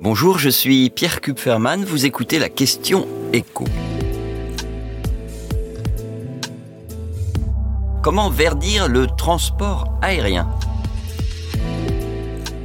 Bonjour, je suis Pierre Kupferman, vous écoutez la question écho. Comment verdir le transport aérien?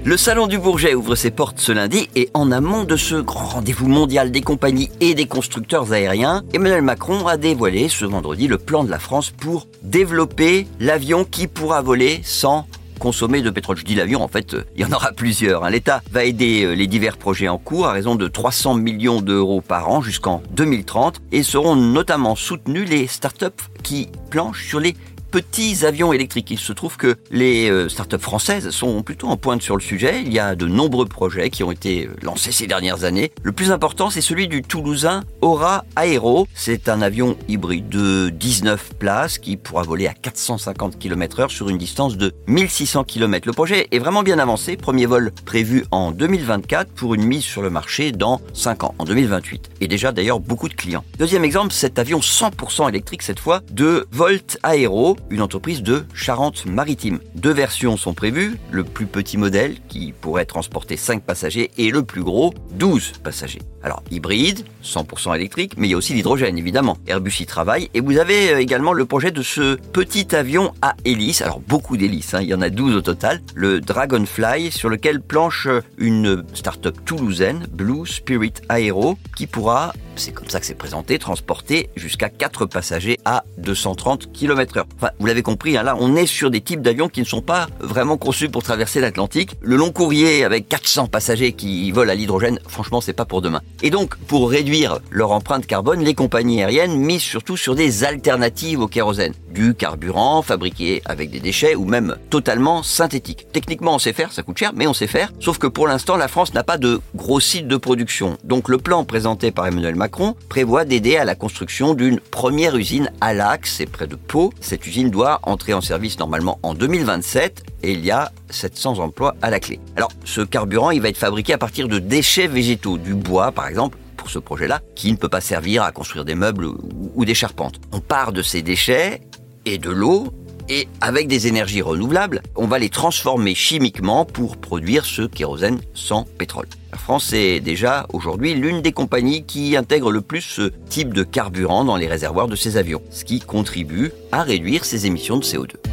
Le Salon du Bourget ouvre ses portes ce lundi et en amont de ce grand rendez-vous mondial des compagnies et des constructeurs aériens, Emmanuel Macron a dévoilé ce vendredi le plan de la France pour développer l'avion qui pourra voler sans consommer de pétrole. Je dis l'avion, en fait, il y en aura plusieurs. Hein. L'État va aider euh, les divers projets en cours à raison de 300 millions d'euros par an jusqu'en 2030 et seront notamment soutenus les startups qui planchent sur les petits avions électriques. Il se trouve que les euh, startups françaises sont plutôt en pointe sur le sujet. Il y a de nombreux projets qui ont été euh, lancés ces dernières années. Le plus important, c'est celui du Toulousain Aura Aero. C'est un avion hybride de 19 places qui pourra voler à 450 km heure sur une distance de 1600 km. Le projet est vraiment bien avancé. Premier vol prévu en 2024 pour une mise sur le marché dans 5 ans, en 2028. Et déjà d'ailleurs beaucoup de clients. Deuxième exemple, cet avion 100% électrique cette fois de Volt Aero une entreprise de Charente-Maritime. Deux versions sont prévues, le plus petit modèle qui pourrait transporter 5 passagers et le plus gros 12 passagers. Alors hybride, 100% électrique, mais il y a aussi l'hydrogène évidemment. Airbus y travaille et vous avez euh, également le projet de ce petit avion à hélice, alors beaucoup d'hélices, hein, il y en a 12 au total, le Dragonfly sur lequel planche une start-up toulousaine, Blue Spirit Aero, qui pourra c'est comme ça que c'est présenté, transporter jusqu'à 4 passagers à 230 km heure. Enfin, vous l'avez compris, hein, là, on est sur des types d'avions qui ne sont pas vraiment conçus pour traverser l'Atlantique. Le long courrier avec 400 passagers qui volent à l'hydrogène, franchement, c'est pas pour demain. Et donc, pour réduire leur empreinte carbone, les compagnies aériennes misent surtout sur des alternatives au kérosène. Du carburant fabriqué avec des déchets ou même totalement synthétique. Techniquement, on sait faire, ça coûte cher, mais on sait faire. Sauf que pour l'instant, la France n'a pas de gros sites de production. Donc, le plan présenté par Emmanuel Macron prévoit d'aider à la construction d'une première usine à l'Axe, c'est près de Pau. Cette usine doit entrer en service normalement en 2027 et il y a 700 emplois à la clé. Alors, ce carburant, il va être fabriqué à partir de déchets végétaux, du bois par exemple, pour ce projet-là, qui ne peut pas servir à construire des meubles ou des charpentes. On part de ces déchets et de l'eau et avec des énergies renouvelables, on va les transformer chimiquement pour produire ce kérosène sans pétrole. La France est déjà aujourd'hui l'une des compagnies qui intègre le plus ce type de carburant dans les réservoirs de ses avions, ce qui contribue à réduire ses émissions de CO2.